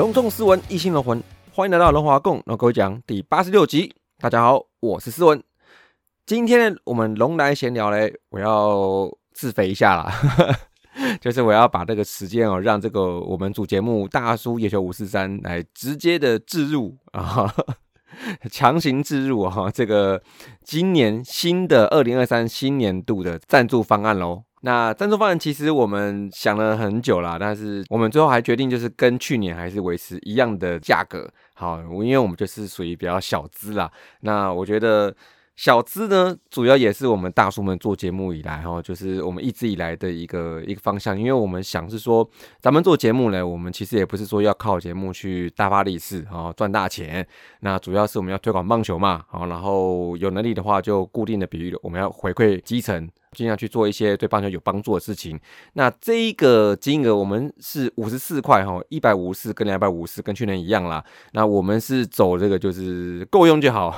隆重斯文，一心龙魂，欢迎来到龙华共龙狗讲第八十六集。大家好，我是斯文。今天，我们龙来闲聊嘞，我要自肥一下啦，就是我要把这个时间哦，让这个我们主节目大叔野球五四三来直接的置入啊，强行置入哈，这个今年新的二零二三新年度的赞助方案喽。那赞助方案其实我们想了很久啦，但是我们最后还决定就是跟去年还是维持一样的价格。好，因为我们就是属于比较小资啦。那我觉得小资呢，主要也是我们大叔们做节目以来哈，就是我们一直以来的一个一个方向。因为我们想是说，咱们做节目呢，我们其实也不是说要靠节目去大发利市啊赚大钱。那主要是我们要推广棒球嘛，好，然后有能力的话就固定的比喻我们要回馈基层。尽量去做一些对棒球有帮助的事情。那这一个金额我们是五十四块哈，一百五十四跟两百五十跟去年一样啦。那我们是走这个就是够用就好。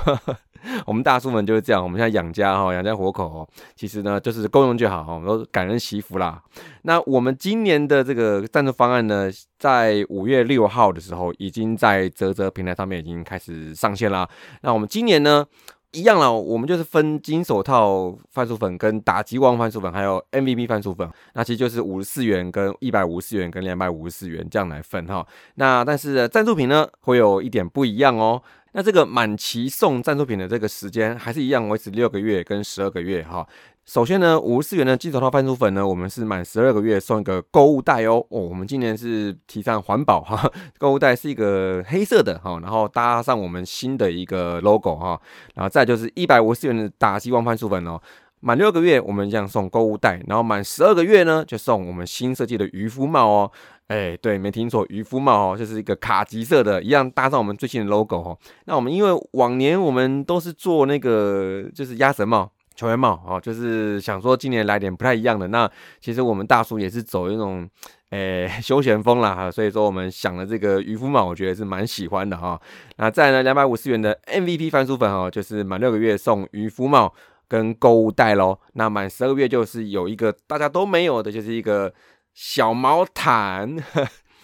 我们大叔们就是这样，我们现在养家哈，养家活口，其实呢就是够用就好我们，都感恩惜福啦。那我们今年的这个赞助方案呢，在五月六号的时候，已经在泽泽平台上面已经开始上线啦。那我们今年呢？一样了，我们就是分金手套番薯粉、跟打击王番薯粉，还有 MVP 番薯粉，那其实就是五十四元、跟一百五十四元、跟两百五十四元这样来分哈。那但是赞助品呢，会有一点不一样哦。那这个满期送赞助品的这个时间还是一样，维持六个月跟十二个月哈。首先呢，五十四元的金手套番薯粉呢，我们是满十二个月送一个购物袋哦。哦，我们今年是提倡环保哈，购物袋是一个黑色的哈，然后搭上我们新的一个 logo 哈，然后再就是一百五十四元的打希望番薯粉哦，满六个月我们这样送购物袋，然后满十二个月呢就送我们新设计的渔夫帽哦。哎，对，没听错，渔夫帽哦，就是一个卡其色的，一样搭上我们最新的 logo 哦。那我们因为往年我们都是做那个就是鸭舌帽。球员帽哦，就是想说今年来点不太一样的。那其实我们大叔也是走一种诶 休闲风啦哈，所以说我们想了这个渔夫帽，我觉得是蛮喜欢的哈。那再呢，两百五十元的 MVP 番薯粉哦，就是满六个月送渔夫帽跟购物袋喽。那满十二个月就是有一个大家都没有的，就是一个小毛毯。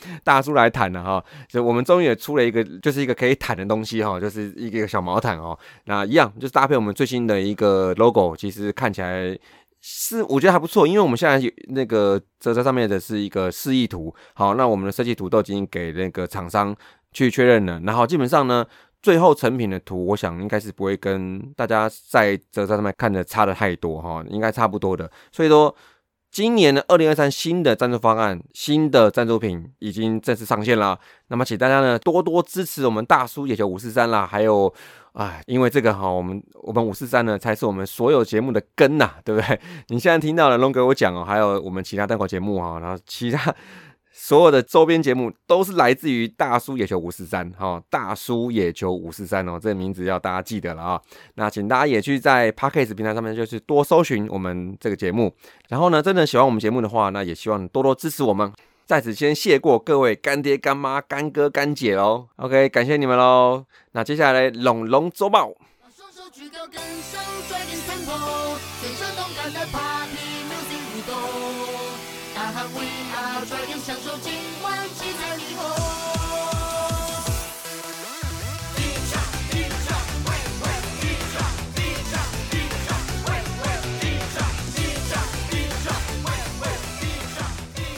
大叔来毯了哈，就我们终于也出了一个，就是一个可以毯的东西哈，就是一个小毛毯哦。那一样就是搭配我们最新的一个 logo，其实看起来是我觉得还不错，因为我们现在有那个这这上面的是一个示意图，好，那我们的设计图都已经给那个厂商去确认了，然后基本上呢，最后成品的图，我想应该是不会跟大家在这在上面看的差的太多哈，应该差不多的，所以说。今年的二零二三新的赞助方案，新的赞助品已经正式上线了。那么，请大家呢多多支持我们大叔也就五四三啦。还有，啊，因为这个哈，我们我们五四三呢才是我们所有节目的根呐，对不对？你现在听到了龙哥我讲哦，还有我们其他单口节目啊，然后其他。所有的周边节目都是来自于大叔野球五四三哈，大叔野球五四三哦，这个名字要大家记得了啊。那请大家也去在 Podcast 平台上面，就是多搜寻我们这个节目。然后呢，真的喜欢我们节目的话，那也希望多多支持我们。在此先谢过各位干爹干妈干哥干姐喽。OK，感谢你们喽。那接下来龙龙周报。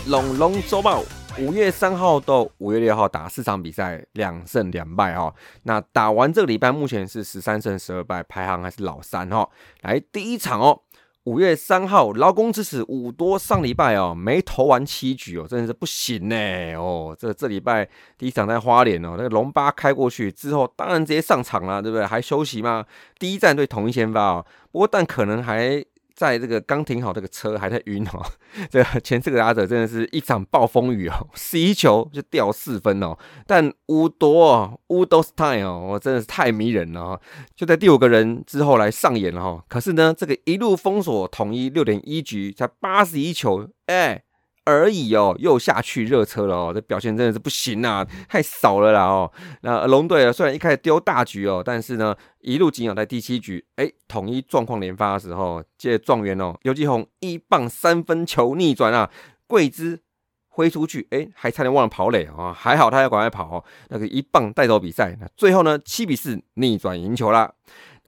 龙龙周报，五月三号到五月六号打四场比赛，两胜两败哈。那打完这个礼拜，目前是十三胜十二败，排行还是老三哈。来第一场哦，五月三号，劳工之死五多上礼拜哦，没投完七局哦，真的是不行呢哦。这这礼拜第一场在花莲哦，那个龙八开过去之后，当然直接上场了，对不对？还休息吗？第一战队统一先发哦，不过但可能还。在这个刚停好这个车还在晕哦。这个前四个打者真的是一场暴风雨哦，十一球就掉四分哦。但乌多乌多斯泰哦，我真的是太迷人了哈。就在第五个人之后来上演了哈。可是呢，这个一路封锁统一六点一局才八十一球，哎。而已哦，又下去热车了哦，这表现真的是不行啊，太少了啦哦。那龙队虽然一开始丢大局哦，但是呢，一路紧咬在第七局，哎，统一状况连发的时候，借状元哦，刘继宏一棒三分球逆转啊，桂枝挥出去，哎，还差点忘了跑垒啊，还好他要赶快跑哦，那个一棒带走比赛，那最后呢，七比四逆转赢球啦。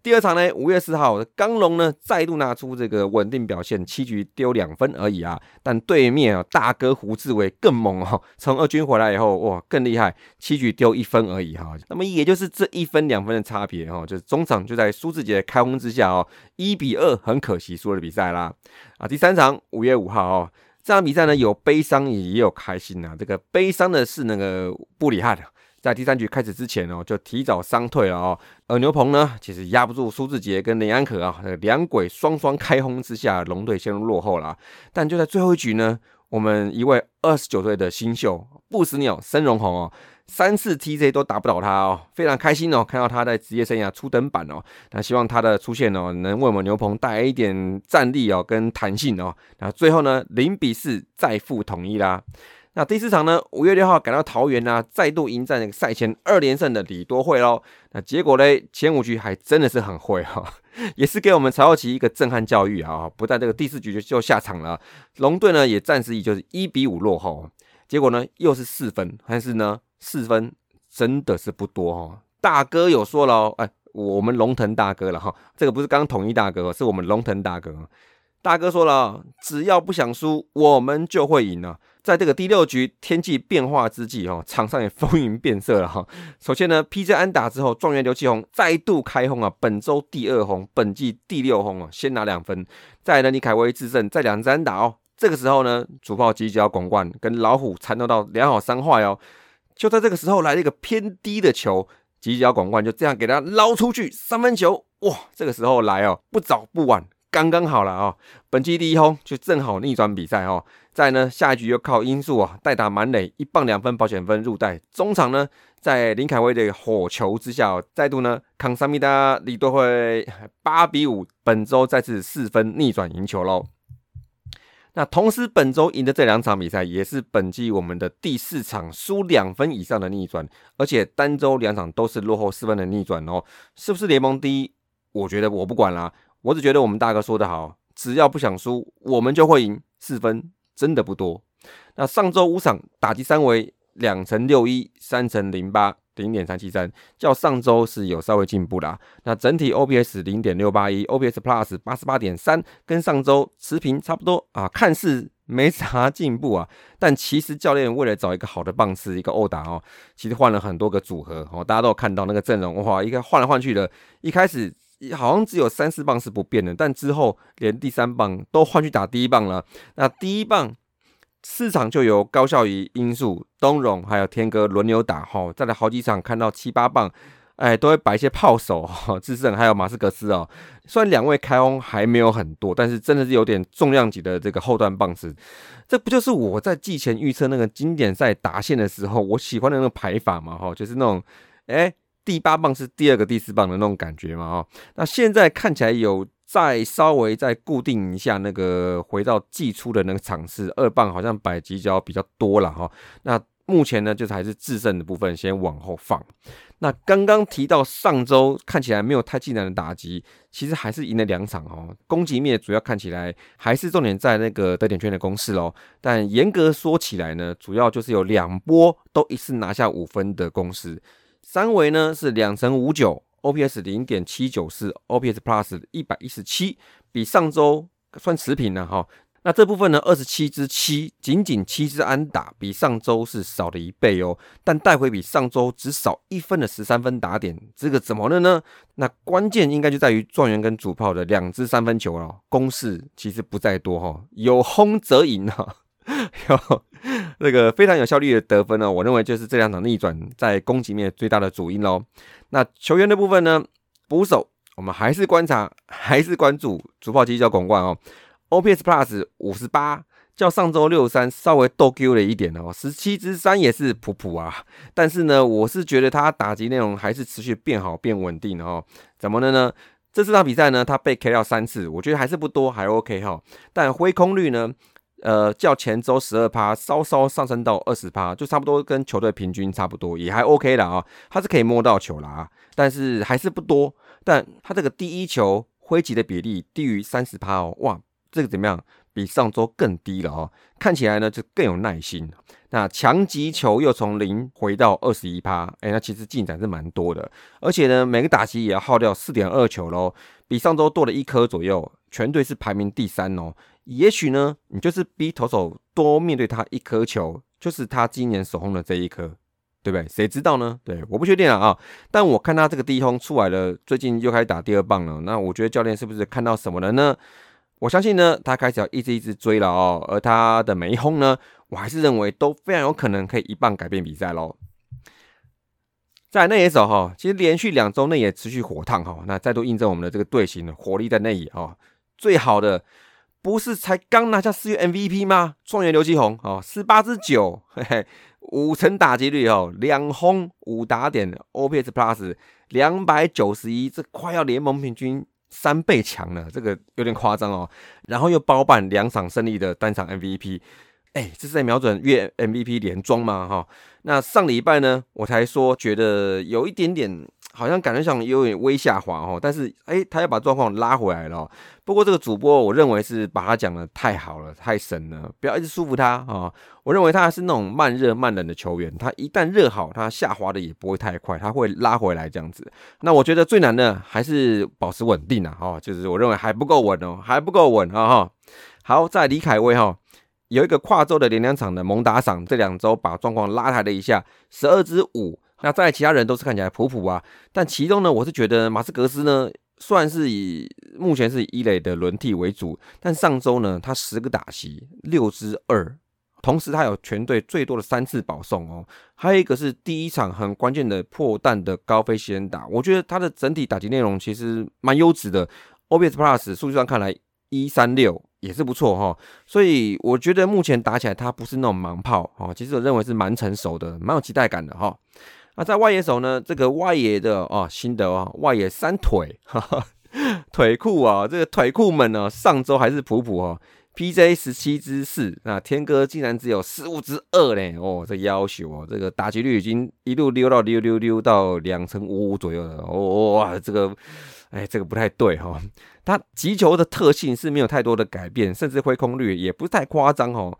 第二场呢，五月四号，刚龙呢再度拿出这个稳定表现，七局丢两分而已啊。但对面啊，大哥胡志伟更猛哦，从二军回来以后，哇，更厉害，七局丢一分而已哈。那么也就是这一分两分的差别哈，就是中场就在苏志杰开轰之下哦，一比二，很可惜输了比赛啦。啊，第三场五月五号哦，这场比赛呢有悲伤也也有开心啊。这个悲伤的是那个布里汉。在第三局开始之前哦，就提早伤退了哦。而牛棚呢，其实压不住苏志杰跟林安可啊，两鬼双双开轰之下，龙队陷入落后了。但就在最后一局呢，我们一位二十九岁的新秀不死鸟申荣宏哦，三次 TJ 都打不倒他哦，非常开心哦，看到他在职业生涯初登板哦。那希望他的出现哦，能为我们牛棚带来一点战力哦跟弹性哦。那最后呢，零比四再负统一啦。那第四场呢？五月六号赶到桃园啊，再度迎战那个赛前二连胜的李多惠喽。那结果嘞，前五局还真的是很会哈，也是给我们曹浩奇一个震撼教育啊！不但这个第四局就就下场了，龙队呢也暂时以就是一比五落后。结果呢又是四分，但是呢四分真的是不多哈。大哥有说了哦，哎，我们龙腾大哥了哈，这个不是刚统一大哥，是我们龙腾大哥。大哥说了，只要不想输，我们就会赢了。在这个第六局天气变化之际，哈，场上也风云变色了，哈。首先呢，P.J. 安打之后，状元刘启宏再度开轰啊，本周第二轰，本季第六轰啊，先拿两分。再呢，李凯威制胜，再两支安打哦。这个时候呢，主炮犄角广冠跟老虎缠斗到两好三坏哦。就在这个时候来了一个偏低的球，犄角广冠就这样给他捞出去三分球，哇！这个时候来哦，不早不晚。刚刚好了啊，本季第一轰就正好逆转比赛哦。再呢，下一局又靠音速啊，代打满垒一棒两分保险分入袋。中场呢，在林凯威的火球之下，再度呢扛三米达李多惠八比五，本周再次四分逆转赢球喽。那同时本周赢的这两场比赛，也是本季我们的第四场输两分以上的逆转，而且单周两场都是落后四分的逆转哦。是不是联盟第一？我觉得我不管啦。我只觉得我们大哥说的好，只要不想输，我们就会赢。四分真的不多。那上周五场打击三围两乘六一，三乘零八，零点三七三，较上周是有稍微进步啦。那整体 OPS 零点六八一，OPS Plus 八十八点三，跟上周持平差不多啊，看似没啥进步啊。但其实教练为了找一个好的棒次，一个殴打哦，其实换了很多个组合哦。大家都有看到那个阵容哇，一个换来换去的，一开始。好像只有三四棒是不变的，但之后连第三棒都换去打第一棒了。那第一棒市场就由高效益因素东荣还有天哥轮流打哈，再来好几场看到七八棒，哎，都会摆一些炮手哈，智胜还有马斯克斯哦。虽然两位开轰还没有很多，但是真的是有点重量级的这个后段棒子。这不就是我在季前预测那个经典赛打线的时候，我喜欢的那个排法嘛哈，就是那种哎。第八棒是第二个第四棒的那种感觉嘛？哦，那现在看起来有再稍微再固定一下那个回到季初的那个场次，二棒好像摆犄角比较多了哈。那目前呢，就是还是制胜的部分先往后放。那刚刚提到上周看起来没有太艰难的打击，其实还是赢了两场哦。攻击面主要看起来还是重点在那个得点圈的攻势喽。但严格说起来呢，主要就是有两波都一次拿下五分的攻势。三维呢是两成五九，OPS 零点七九四，OPS Plus 一百一十七，比上周算持平了哈。那这部分呢，二十七支七，仅仅七支安打，比上周是少了一倍哦。但带回比上周只少一分的十三分打点，这个怎么了呢？那关键应该就在于状元跟主炮的两支三分球了，攻势其实不在多哈，有轰则赢哈。有那个非常有效率的得分呢，我认为就是这两场逆转在攻击面最大的主因喽。那球员的部分呢，捕手我们还是观察，还是关注主炮机叫广冠哦，OPS Plus 五十八，较上周六三稍微逗 Q 了一点哦，十七支三也是普普啊，但是呢，我是觉得他打击内容还是持续变好变稳定哦，怎么的呢？这四场比赛呢，他被 K 掉三次，我觉得还是不多，还 OK 哈，但挥空率呢？呃，较前周十二趴稍稍上升到二十趴，就差不多跟球队平均差不多，也还 OK 了啊。他是可以摸到球了啊，但是还是不多。但他这个第一球挥击的比例低于三十趴哦，哇，这个怎么样？比上周更低了哦。看起来呢就更有耐心。那强击球又从零回到二十一趴，哎，那其实进展是蛮多的。而且呢，每个打击也要耗掉四点二球喽，比上周多了一颗左右。全队是排名第三哦。也许呢，你就是逼投手多面对他一颗球，就是他今年手轰的这一颗，对不对？谁知道呢？对，我不确定啊啊！但我看他这个第一轰出来了，最近又开始打第二棒了。那我觉得教练是不是看到什么了呢？我相信呢，他开始要一直一直追了哦。而他的每一轰呢，我还是认为都非常有可能可以一棒改变比赛喽。在内野手哈，其实连续两周内野持续火烫哈，那再度印证我们的这个队形的火力在内野哈，最好的。不是才刚拿下四月 MVP 吗？状元刘继宏哦，十八支九，嘿嘿，五成打击率哦，两轰五打点，OPS Plus 两百九十一，这快要联盟平均三倍强了，这个有点夸张哦。然后又包办两场胜利的单场 MVP，哎，这是在瞄准月 MVP 连庄吗？哈，那上礼拜呢，我才说觉得有一点点。好像感觉上有点微下滑哦，但是哎，他要把状况拉回来了。不过这个主播，我认为是把他讲的太好了，太神了，不要一直束缚他啊。我认为他是那种慢热慢冷的球员，他一旦热好，他下滑的也不会太快，他会拉回来这样子。那我觉得最难的还是保持稳定啊，哈，就是我认为还不够稳哦，还不够稳啊，哈。好，在李凯威哈有一个跨州的连两场的猛打赏，这两周把状况拉抬了一下，十二支五。那在其他人都是看起来普普啊，但其中呢，我是觉得马斯格斯呢，算是以目前是以一垒的轮替为主，但上周呢，他十个打席六支二，同时他有全队最多的三次保送哦，还有一个是第一场很关键的破蛋的高飞先打，我觉得他的整体打击内容其实蛮优质的，OBS Plus 数据上看来一三六也是不错哈，所以我觉得目前打起来他不是那种盲炮哦，其实我认为是蛮成熟的，蛮有期待感的哈。那在外野手呢？这个外野的哦，新的哦，外野三腿，哈哈，腿库啊，这个腿库们呢，上周还是普普哦，PJ 十七支四，那天哥竟然只有十五支二嘞，哦，这要求哦，这个打击率已经一路溜到溜溜溜到两成五五左右了，哦哇，这个，哎，这个不太对哈，他击球的特性是没有太多的改变，甚至挥空率也不太夸张哦。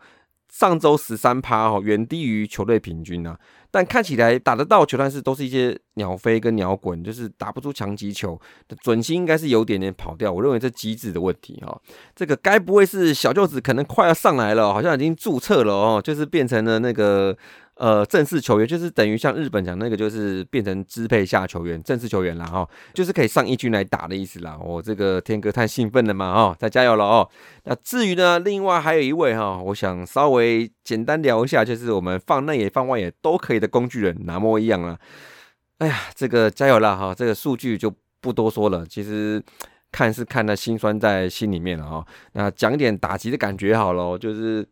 上周十三趴哦，远低于球队平均啊。但看起来打得到球，但是都是一些鸟飞跟鸟滚，就是打不出强击球准心应该是有点点跑掉。我认为这机制的问题哈，这个该不会是小舅子可能快要上来了，好像已经注册了哦，就是变成了那个。呃，正式球员就是等于像日本讲那个，就是变成支配下球员、正式球员了哈，就是可以上一军来打的意思啦。我这个天哥太兴奋了嘛哈，再加油了哦。那至于呢，另外还有一位哈，我想稍微简单聊一下，就是我们放内野、放外野都可以的工具人，哪么一样啊？哎呀，这个加油啦哈，这个数据就不多说了，其实看是看的心酸在心里面了哈。那讲点打击的感觉好了，就是。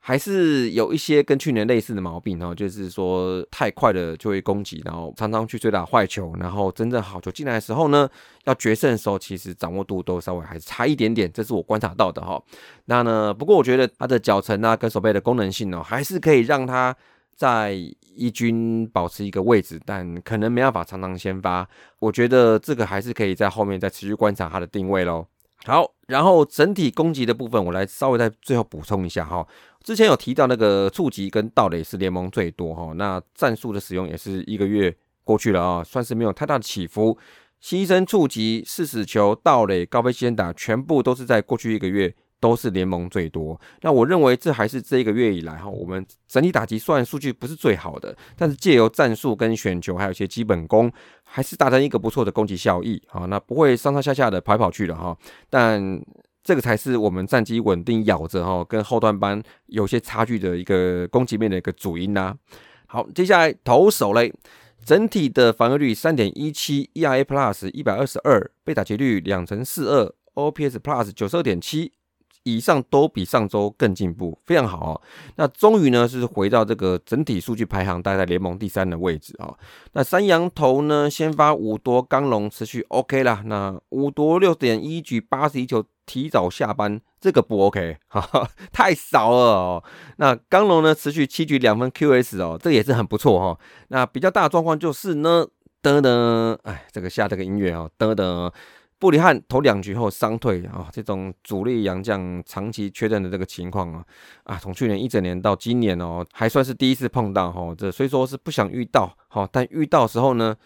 还是有一些跟去年类似的毛病哦，就是说太快的就会攻击，然后常常去追打坏球，然后真正好球进来的时候呢，要决胜的时候，其实掌握度都稍微还是差一点点，这是我观察到的哈。那呢，不过我觉得他的脚程啊跟手背的功能性哦，还是可以让他在一军保持一个位置，但可能没办法常常先发。我觉得这个还是可以在后面再持续观察他的定位喽。好，然后整体攻击的部分，我来稍微再最后补充一下哈。之前有提到那个触及跟盗垒是联盟最多哈，那战术的使用也是一个月过去了啊，算是没有太大的起伏。牺牲触及、四死球、盗垒、高飞先打，全部都是在过去一个月都是联盟最多。那我认为这还是这一个月以来哈，我们整体打击虽然数据不是最好的，但是借由战术跟选球，还有一些基本功，还是达成一个不错的攻击效益啊。那不会上上下下的跑跑去了哈，但。这个才是我们战机稳定咬着哈，跟后段班有些差距的一个攻击面的一个主因呐。好，接下来投手嘞，整体的防御率三点一七，ERA Plus 一百二十二，被打击率两成四二，OPS Plus 九十二点七。以上都比上周更进步，非常好哦。那终于呢是回到这个整体数据排行，待在联盟第三的位置啊。那三羊头呢，先发五夺刚龙持续 OK 啦。那五夺六点一局八十一球，提早下班，这个不 OK，哈哈，太少了哦。那刚龙呢持续七局两分 QS 哦，这也是很不错哈。那比较大的状况就是呢，噔噔，哎，这个下这个音乐哦，噔噔。布里汉投两局后伤退啊，这种主力洋将长期缺阵的这个情况啊，啊，从去年一整年到今年哦，还算是第一次碰到哈，这虽说是不想遇到哈，但遇到时候呢，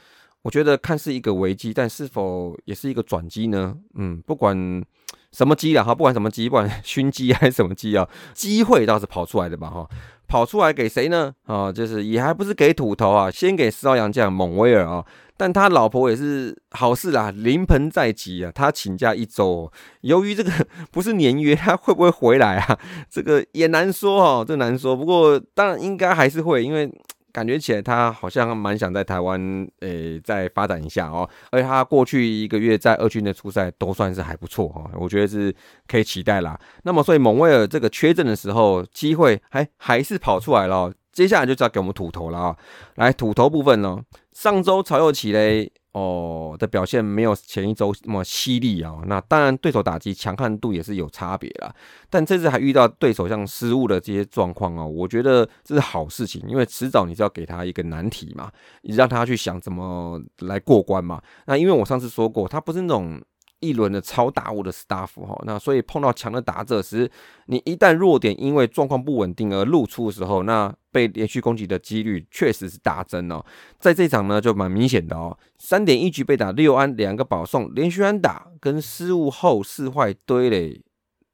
我觉得看似一个危机，但是否也是一个转机呢？嗯，不管什么机啊哈，不管什么机，不管 熏机还是什么机啊，机会倒是跑出来的吧哈，跑出来给谁呢？啊，就是也还不是给土头啊，先给四号洋将蒙威尔啊。但他老婆也是好事啦，临盆在即啊，他请假一周。由于这个 不是年约，他会不会回来啊？这个也难说哦，这难说。不过当然应该还是会，因为感觉起来他好像蛮想在台湾诶再发展一下哦。而且他过去一个月在二军的出赛都算是还不错哈，我觉得是可以期待啦。那么所以蒙威尔这个缺阵的时候，机会还还是跑出来了。接下来就要给我们土头了啊！来土头部分呢，上周曹又起嘞哦的表现没有前一周那么犀利啊。那当然对手打击强悍度也是有差别啦。但这次还遇到对手像失误的这些状况啊，我觉得这是好事情，因为迟早你是要给他一个难题嘛，你让他去想怎么来过关嘛。那因为我上次说过，他不是那种。一轮的超大物的 staff 哈，那所以碰到强的打者时，你一旦弱点因为状况不稳定而露出的时候，那被连续攻击的几率确实是大增哦。在这场呢，就蛮明显的哦，三点一局被打六安，两个保送，连续安打跟失误后四坏堆垒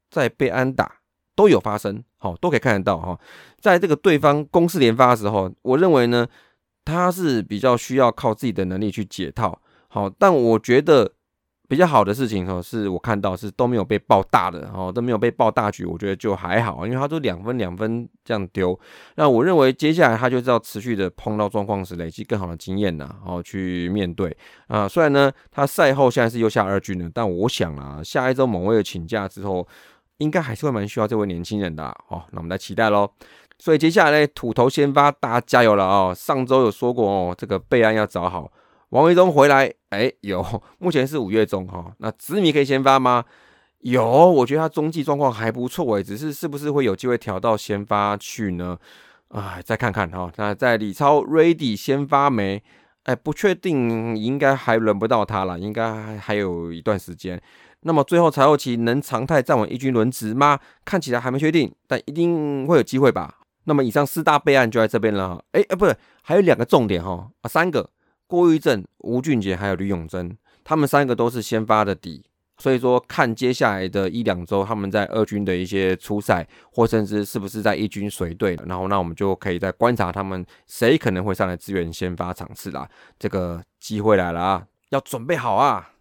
再被安打都有发生，好都可以看得到哈。在这个对方攻势连发的时候，我认为呢，他是比较需要靠自己的能力去解套，好，但我觉得。比较好的事情哦，是我看到是都没有被爆大的哦，都没有被爆大局，我觉得就还好，因为他都两分两分这样丢。那我认为接下来他就是要持续的碰到状况时累积更好的经验呐，然后去面对啊。虽然呢，他赛后现在是又下二军了，但我想啊，下一周某位请假之后，应该还是会蛮需要这位年轻人的哦。那我们来期待喽。所以接下来呢，土头先发，大家加油了哦。上周有说过哦，这个备案要找好。王维忠回来，哎，有，目前是五月中哈。那紫米可以先发吗？有，我觉得他中继状况还不错哎，只是是不是会有机会调到先发去呢？哎，再看看哈。那在李超 ready 先发没？哎，不确定，应该还轮不到他了，应该还有一段时间。那么最后柴后期能常态站稳一军轮值吗？看起来还没确定，但一定会有机会吧。那么以上四大备案就在这边了。哎哎，不是，还有两个重点哈啊，三个。郭玉正、吴俊杰还有吕永贞，他们三个都是先发的底，所以说看接下来的一两周他们在二军的一些初赛，或甚至是不是在一军随队，然后那我们就可以再观察他们谁可能会上来支援先发场次啦。这个机会来了啊，要准备好啊！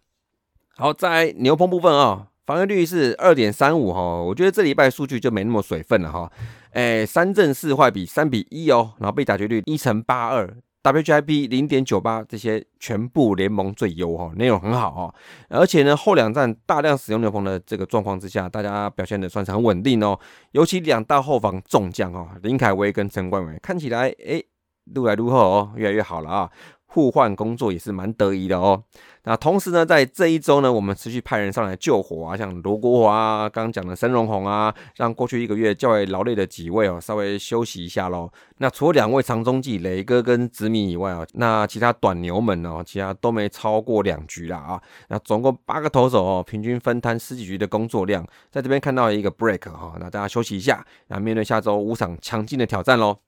好，在牛棚部分啊，防御率是二点三五哈，我觉得这礼拜数据就没那么水分了哈。哎，三正四坏比三比一哦，然后被打击率一乘八二。W G I B 零点九八，这些全部联盟最优哈，内容很好哦，而且呢后两站大量使用牛棚的这个状况之下，大家表现的算是很稳定哦，尤其两大后防重将哦，林凯威跟陈冠伟看起来哎，越来路后哦，越来越好了啊。互换工作也是蛮得意的哦。那同时呢，在这一周呢，我们持续派人上来救火啊，像罗国华啊，刚刚讲的申荣宏啊，让过去一个月较为劳累的几位哦，稍微休息一下喽。那除了两位长中继雷哥跟子米以外啊，那其他短牛们哦，其他都没超过两局了啊。那总共八个投手哦，平均分摊十几局的工作量，在这边看到一个 break 哈，那大家休息一下，那面对下周五场强劲的挑战喽。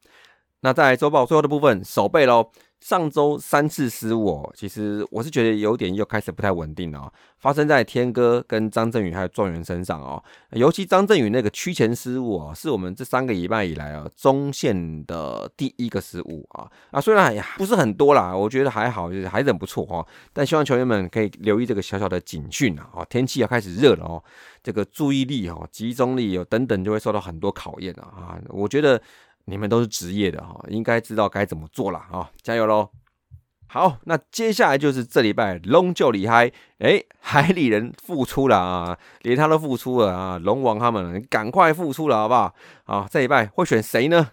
那在周报最后的部分，守备喽。上周三次失误哦，其实我是觉得有点又开始不太稳定了，发生在天哥跟张振宇还有状元身上哦。尤其张振宇那个区前失误哦，是我们这三个礼拜以来啊中线的第一个失误啊啊，虽然不是很多啦，我觉得还好，就是还是很不错哦。但希望球员们可以留意这个小小的警讯啊，哦，天气要开始热了哦，这个注意力哦、集中力有等等就会受到很多考验啊啊，我觉得。你们都是职业的哈，应该知道该怎么做了啊！加油喽！好，那接下来就是这礼拜龙就厉害，哎，海里人复出了啊，连他都复出了啊，龙王他们赶快复出了，好不好？好，这礼拜会选谁呢？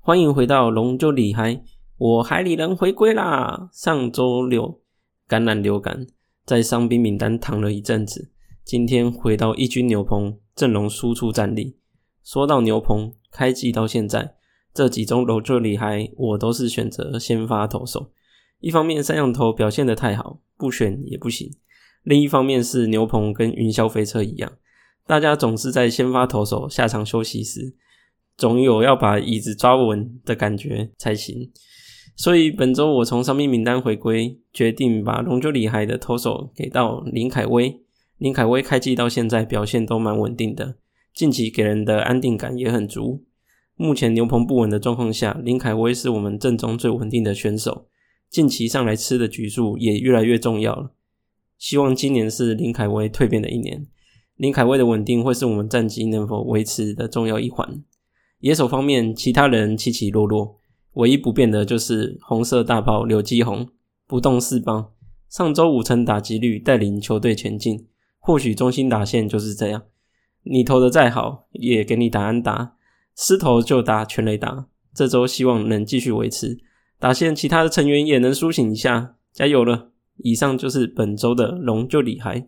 欢迎回到龙就厉害，我海里人回归啦！上周六感染流感，在伤兵名单躺了一阵子，今天回到一军牛棚阵容输出战力。说到牛棚开季到现在，这几中龙就厉害，我都是选择先发投手。一方面三羊头表现的太好，不选也不行；另一方面是牛棚跟云霄飞车一样，大家总是在先发投手下场休息时。总有要把椅子抓稳的感觉才行，所以本周我从伤病名单回归，决定把龙舟里海的投手给到林凯威。林凯威开季到现在表现都蛮稳定的，近期给人的安定感也很足。目前牛棚不稳的状况下，林凯威是我们阵中最稳定的选手，近期上来吃的局数也越来越重要了。希望今年是林凯威蜕变的一年，林凯威的稳定会是我们战绩能否维持的重要一环。野手方面，其他人起起落落，唯一不变的就是红色大炮柳基宏不动四棒。上周五成打击率带领球队前进，或许中心打线就是这样，你投的再好，也给你答案打，失投就打全垒打。这周希望能继续维持，打线其他的成员也能苏醒一下，加油了！以上就是本周的龙就厉害。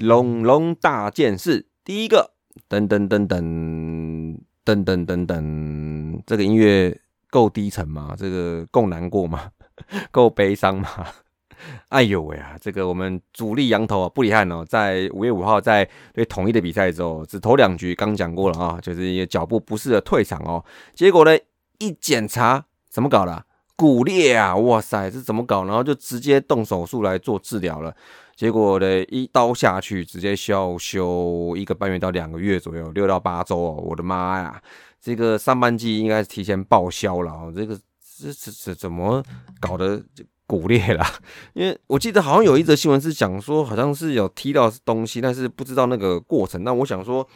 龙龙大件事，第一个，噔噔噔噔噔噔噔噔，这个音乐够低沉吗？这个够难过吗？够悲伤吗？哎呦喂啊！这个我们主力羊头啊，布里汉哦，在五月五号在对统一的比赛之后，只投两局，刚讲过了啊，就是一个脚步不适的退场哦。结果呢，一检查，怎么搞的？骨裂啊！哇塞，这怎么搞？然后就直接动手术来做治疗了。结果呢，一刀下去，直接需要休一个半月到两个月左右，六到八周哦！我的妈呀，这个上半季应该是提前报销了哦！这个这这这怎么搞得骨裂了？因为我记得好像有一则新闻是讲说，好像是有踢到东西，但是不知道那个过程。那我想说。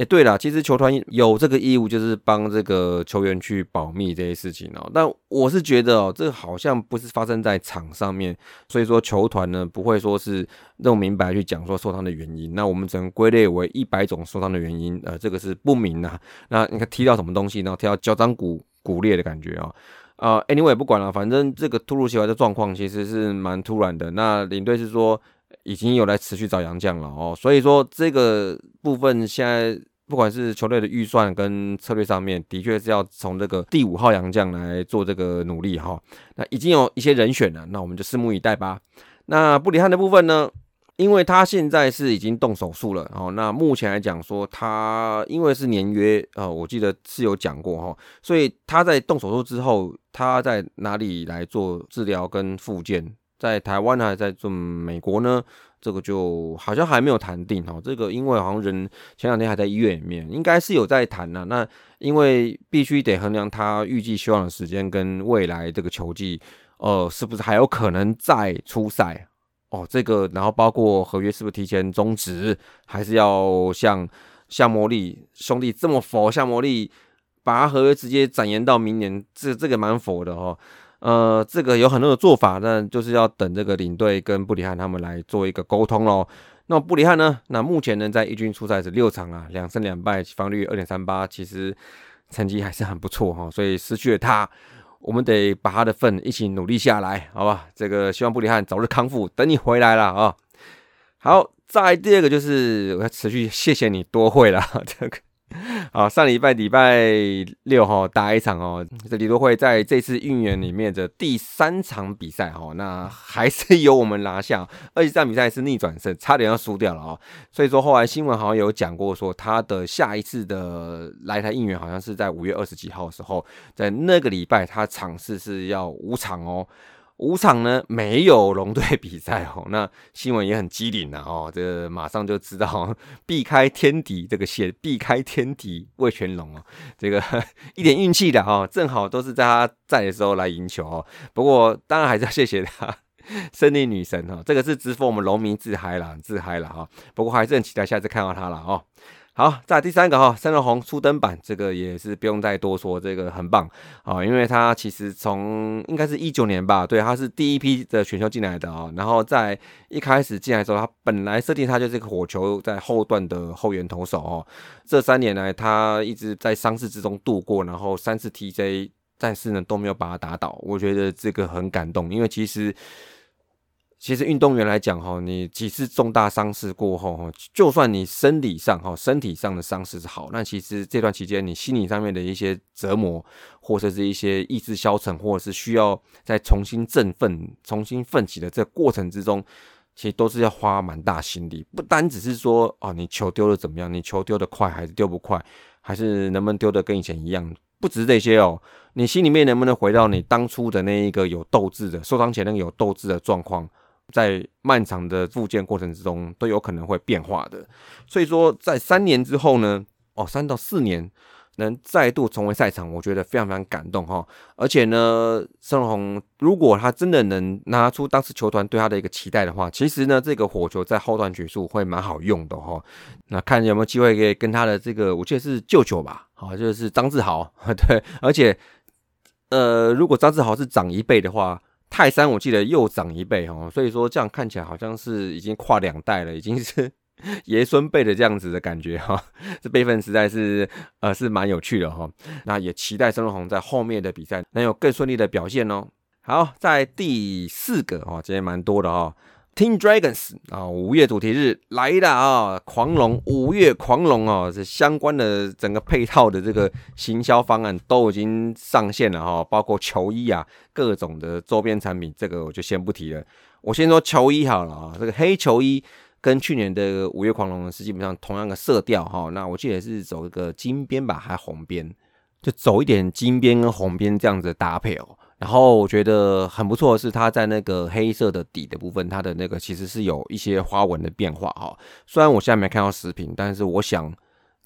哎，对了，其实球团有这个义务，就是帮这个球员去保密这些事情哦。但我是觉得哦，这好像不是发生在场上面，所以说球团呢不会说是那种明白去讲说受伤的原因。那我们只能归类为一百种受伤的原因，呃，这个是不明的。那你看踢到什么东西，然后踢到脚掌骨骨裂的感觉啊。啊，anyway 不管了，反正这个突如其来的状况其实是蛮突然的。那领队是说已经有来持续找洋将了哦，所以说这个部分现在。不管是球队的预算跟策略上面，的确是要从这个第五号洋将来做这个努力哈。那已经有一些人选了，那我们就拭目以待吧。那布里汉的部分呢？因为他现在是已经动手术了，哦，那目前来讲说他因为是年约，呃，我记得是有讲过哈，所以他在动手术之后，他在哪里来做治疗跟复健？在台湾还在做美国呢？这个就好像还没有谈定哈，这个因为好像人前两天还在医院里面，应该是有在谈呢。那因为必须得衡量他预计休养的时间跟未来这个球季，呃，是不是还有可能再出赛哦？这个然后包括合约是不是提前终止，还是要像像魔力兄弟这么佛，像魔力把他合约直接展延到明年，这这个蛮佛的哦。呃，这个有很多的做法，那就是要等这个领队跟布里汉他们来做一个沟通喽。那布里汉呢？那目前呢，在一军出赛是六场啊，两胜两败，防率二点三八，其实成绩还是很不错哈。所以失去了他，我们得把他的份一起努力下来，好吧？这个希望布里汉早日康复，等你回来了啊。好，再第二个就是我要持续谢谢你多会了 这个。好，上礼拜礼拜六哈打一场哦，这李多惠在这次运援里面的第三场比赛哈，那还是由我们拿下，而且这场比赛是逆转胜，差点要输掉了哦。所以说后来新闻好像有讲过，说他的下一次的来台应援好像是在五月二十几号的时候，在那个礼拜他场次是要五场哦。五场呢没有龙队比赛哦，那新闻也很机灵啊哦，这马上就知道避开天敌这个写避开天敌魏全龙哦，这个 一点运气的哦，正好都是在他在的时候来赢球哦。不过当然还是要谢谢他，胜利女神哈，这个是直播我们龙民自嗨了，自嗨了哈。不过还是很期待下次看到他了哦。好，再第三个哈，三龙红初登版，这个也是不用再多说，这个很棒啊，因为它其实从应该是一九年吧，对，它是第一批的选秀进来的啊，然后在一开始进来的时候，它本来设定它就是个火球在后段的后援投手哦，这三年来他一直在伤势之中度过，然后三次 TJ，但是呢都没有把他打倒，我觉得这个很感动，因为其实。其实运动员来讲，哈，你几次重大伤势过后，哈，就算你生理上，哈，身体上的伤势是好，那其实这段期间你心理上面的一些折磨，或者是一些意志消沉，或者是需要再重新振奋、重新奋起的这过程之中，其实都是要花蛮大心力。不单只是说，哦，你球丢的怎么样，你球丢的快还是丢不快，还是能不能丢的跟以前一样，不止这些哦，你心里面能不能回到你当初的那一个有斗志的，受伤前那个有斗志的状况。在漫长的复健过程之中，都有可能会变化的。所以说，在三年之后呢，哦，三到四年能再度重回赛场，我觉得非常非常感动哈。而且呢，申龙如果他真的能拿出当时球团对他的一个期待的话，其实呢，这个火球在后段结束会蛮好用的哈。那看有没有机会可以跟他的这个，我记得是舅舅吧，好，就是张志豪，对，而且呃，如果张志豪是长一倍的话。泰山我记得又长一倍哦，所以说这样看起来好像是已经跨两代了，已经是 爷孙辈的这样子的感觉哈，这辈分实在是呃是蛮有趣的哈。那也期待申龙宏在后面的比赛能有更顺利的表现哦。好，在第四个哦，今天蛮多的哦。Team Dragons 啊，五月主题日来了啊！狂龙五月狂龙哦，这相关的整个配套的这个行销方案都已经上线了哈，包括球衣啊，各种的周边产品，这个我就先不提了。我先说球衣好了啊，这个黑球衣跟去年的五月狂龙是基本上同样的色调哈，那我记得是走一个金边吧，还红边，就走一点金边跟红边这样子搭配哦。然后我觉得很不错的是，它在那个黑色的底的部分，它的那个其实是有一些花纹的变化哈。虽然我现在没看到视频，但是我想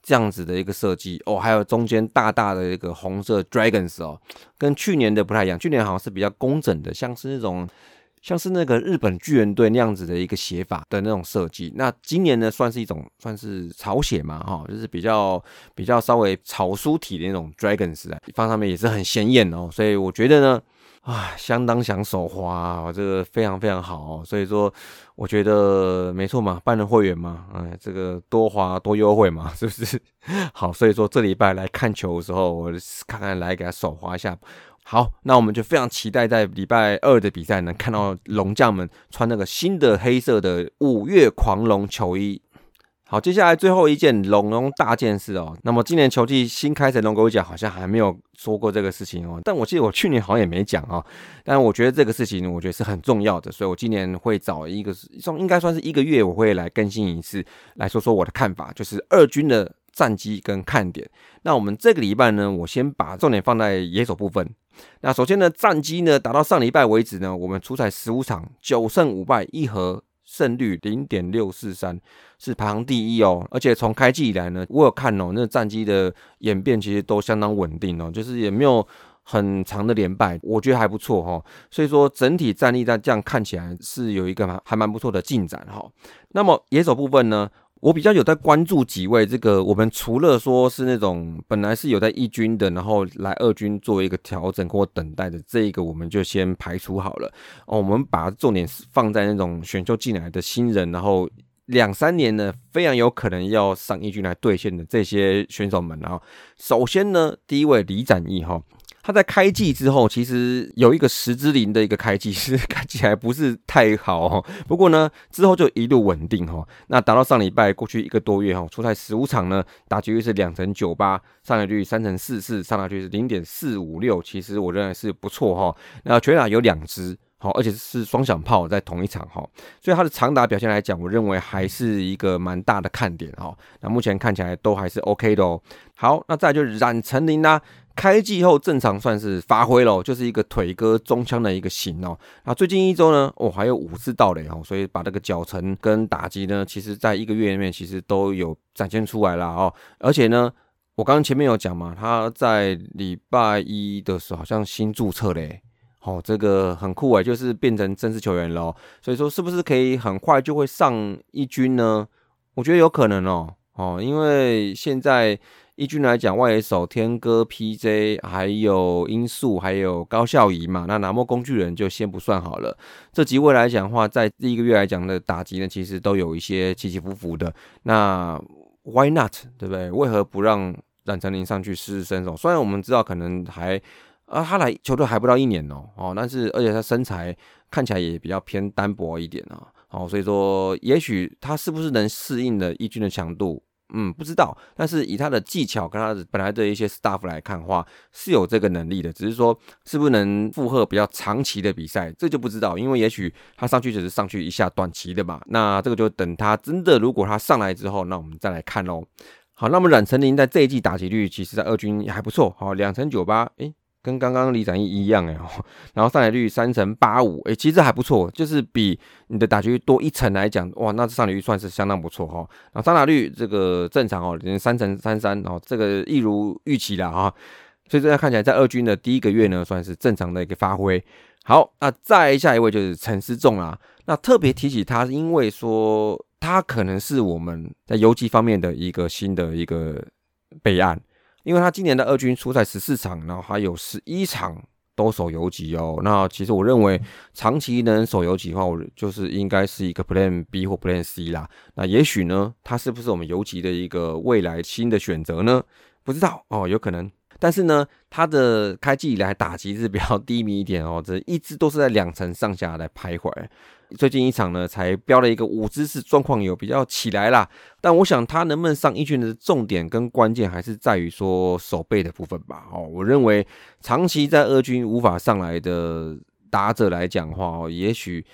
这样子的一个设计哦，还有中间大大的一个红色 dragons 哦，跟去年的不太一样。去年好像是比较工整的，像是那种像是那个日本巨人队那样子的一个写法的那种设计。那今年呢，算是一种算是草写嘛哈，就是比较比较稍微草书体的那种 dragons 啊，放上面也是很显眼哦。所以我觉得呢。啊，相当想手花，这个非常非常好，所以说我觉得没错嘛，办了会员嘛，哎，这个多花多优惠嘛，是不是？好，所以说这礼拜来看球的时候，我看看来给他手花一下。好，那我们就非常期待在礼拜二的比赛能看到龙将们穿那个新的黑色的五月狂龙球衣。好，接下来最后一件龙龙大件事哦。那么今年球季新开的龙狗奖好像还没有说过这个事情哦。但我记得我去年好像也没讲哦。但我觉得这个事情，我觉得是很重要的，所以我今年会找一个算应该算是一个月，我会来更新一次，来说说我的看法，就是二军的战绩跟看点。那我们这个礼拜呢，我先把重点放在野手部分。那首先呢，战绩呢，打到上礼拜为止呢，我们出赛十五场，九胜五败一和。胜率零点六四三是排行第一哦，而且从开季以来呢，我有看哦，那战绩的演变其实都相当稳定哦，就是也没有很长的连败，我觉得还不错哈。所以说整体战力在这样看起来是有一个蛮还蛮不错的进展哈。那么野手部分呢？我比较有在关注几位，这个我们除了说是那种本来是有在一军的，然后来二军做一个调整或等待的，这一个我们就先排除好了。哦，我们把重点放在那种选秀进来的新人，然后两三年呢，非常有可能要上一军来兑现的这些选手们。然后，首先呢，第一位李展毅哈。他在开季之后，其实有一个十之零的一个开季，是 看起来不是太好哦。不过呢，之后就一路稳定哈。那达到上礼拜过去一个多月哈，出赛十五场呢，打击率是两成九八，上垒率三成四四，上打率是零点四五六，其实我认为是不错哈。那全打有两支，好，而且是双响炮在同一场哈，所以他的长打表现来讲，我认为还是一个蛮大的看点哈。那目前看起来都还是 OK 的哦。好，那再就是冉成林啦。开季后正常算是发挥了，就是一个腿哥中枪的一个型哦。那最近一周呢，哦还有五次盗垒哦，所以把这个脚程跟打击呢，其实在一个月里面其实都有展现出来了哦。而且呢，我刚刚前面有讲嘛，他在礼拜一的时候好像新注册嘞，哦这个很酷哎，就是变成正式球员了。所以说是不是可以很快就会上一军呢？我觉得有可能哦，哦因为现在。一军来讲，外野手天哥、P.J. 还有音速，还有高孝仪嘛，那拿莫工具人就先不算好了。这几位来讲的话，在第一个月来讲的打击呢，其实都有一些起起伏伏的。那 Why not？对不对？为何不让冉成林上去试试身手？虽然我们知道可能还啊，他来球队还不到一年哦，哦，但是而且他身材看起来也比较偏单薄一点啊，哦，所以说也许他是不是能适应的一军的强度？嗯，不知道，但是以他的技巧跟他的本来的一些 staff 来看的话，是有这个能力的，只是说是不是能负荷比较长期的比赛，这就不知道，因为也许他上去只是上去一下短期的嘛，那这个就等他真的如果他上来之后，那我们再来看喽。好，那么冉成林在这一季打击率其实在二军也还不错，好两成九八，诶。跟刚刚李展毅一样哎，然后上垒率三成八五，哎，其实还不错，就是比你的打击率多一层来讲，哇，那上垒率算是相当不错哈。然后上打率这个正常哦，连三成三三，哦，这个一如预期了啊。所以这样看起来，在二军的第一个月呢，算是正常的一个发挥。好，那再下一位就是陈思仲啊，那特别提起他，因为说他可能是我们在游击方面的一个新的一个备案。因为他今年的二军出赛十四场，然后还有十一场都守游击哦。那其实我认为长期能守游击的话，我就是应该是一个 Plan B 或 Plan C 啦。那也许呢，他是不是我们游击的一个未来新的选择呢？不知道哦，有可能。但是呢，他的开季以来打击是比较低迷一点哦，这一直都是在两成上下来徘徊。最近一场呢，才标了一个五姿势，状况有比较起来啦。但我想他能不能上一军的重点跟关键，还是在于说手背的部分吧。哦，我认为长期在二军无法上来的打者来讲话哦，也许。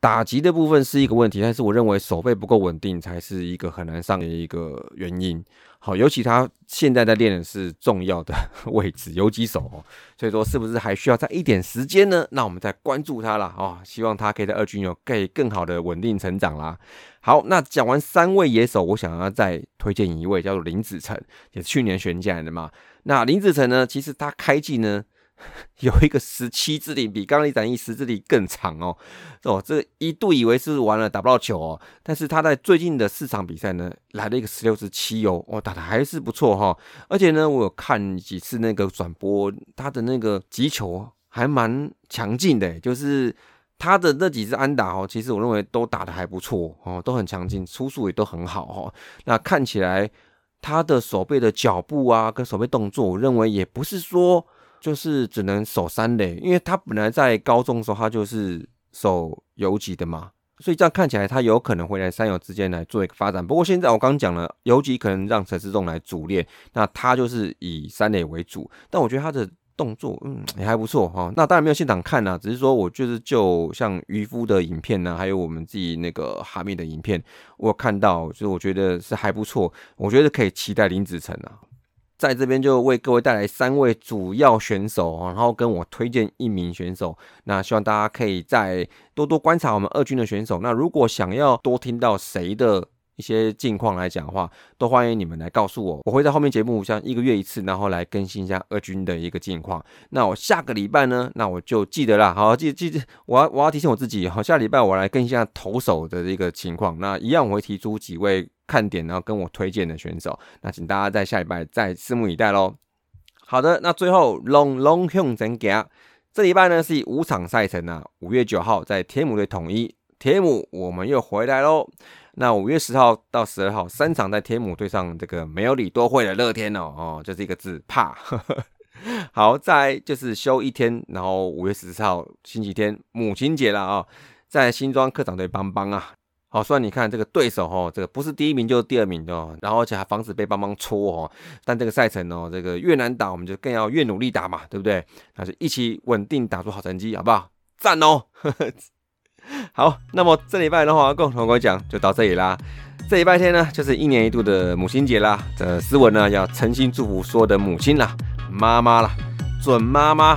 打击的部分是一个问题，但是我认为手背不够稳定才是一个很难上的一个原因。好，尤其他现在在练的是重要的 位置游击手哦，所以说是不是还需要再一点时间呢？那我们再关注他了哦，希望他可以在二军有可以更好的稳定成长啦。好，那讲完三位野手，我想要再推荐一位叫做林子成，也是去年选进来的嘛。那林子成呢，其实他开季呢。有一个十七支里比刚刚一展一十支里更长哦，哦，这一度以为是完了打不到球哦，但是他在最近的四场比赛呢，来了一个十六支七哦，哦，打的还是不错哈，而且呢，我有看几次那个转播，他的那个击球还蛮强劲的，就是他的那几支安打哦，其实我认为都打的还不错哦，都很强劲，出速也都很好哈，那看起来他的手背的脚步啊，跟手背动作，我认为也不是说。就是只能守三垒，因为他本来在高中的时候他就是守游击的嘛，所以这样看起来他有可能会在三友之间来做一个发展。不过现在我刚讲了，游击可能让陈世忠来主练，那他就是以三垒为主。但我觉得他的动作嗯也还不错哈。那当然没有现场看啊，只是说我就是就像渔夫的影片呢，还有我们自己那个哈密的影片，我看到就是我觉得是还不错，我觉得可以期待林子成啊。在这边就为各位带来三位主要选手，然后跟我推荐一名选手。那希望大家可以再多多观察我们二军的选手。那如果想要多听到谁的一些近况来讲的话，都欢迎你们来告诉我。我会在后面节目像一个月一次，然后来更新一下二军的一个近况。那我下个礼拜呢，那我就记得啦，好记记，我要我要提醒我自己，好下礼拜我来更新一下投手的一个情况。那一样我会提出几位。看点，然后跟我推荐的选手，那请大家在下礼拜再拭目以待喽。好的，那最后龙龙向前行，这礼拜呢是五场赛程啊，五月九号在天母队统一，天母我们又回来喽。那五月十号到十二号三场在天母对上这个没有李多会的乐天哦，哦，就是一个字怕。好，再就是休一天，然后五月十四号星期天母亲节了啊，在新庄客场队帮帮啊。好，虽然你看这个对手哦，这个不是第一名就是第二名的，然后而且还防止被帮帮戳哦。但这个赛程哦，这个越难打，我们就更要越努力打嘛，对不对？那就一起稳定打出好成绩，好不好？赞哦！好，那么这礼拜的话，共同我讲就到这里啦。这礼拜天呢，就是一年一度的母亲节啦。这斯文呢，要诚心祝福所有的母亲啦。妈妈啦、准妈妈，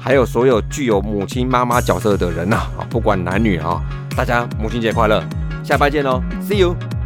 还有所有具有母亲妈妈角色的人呐啊，不管男女啊，大家母亲节快乐！下拜见喽，See you。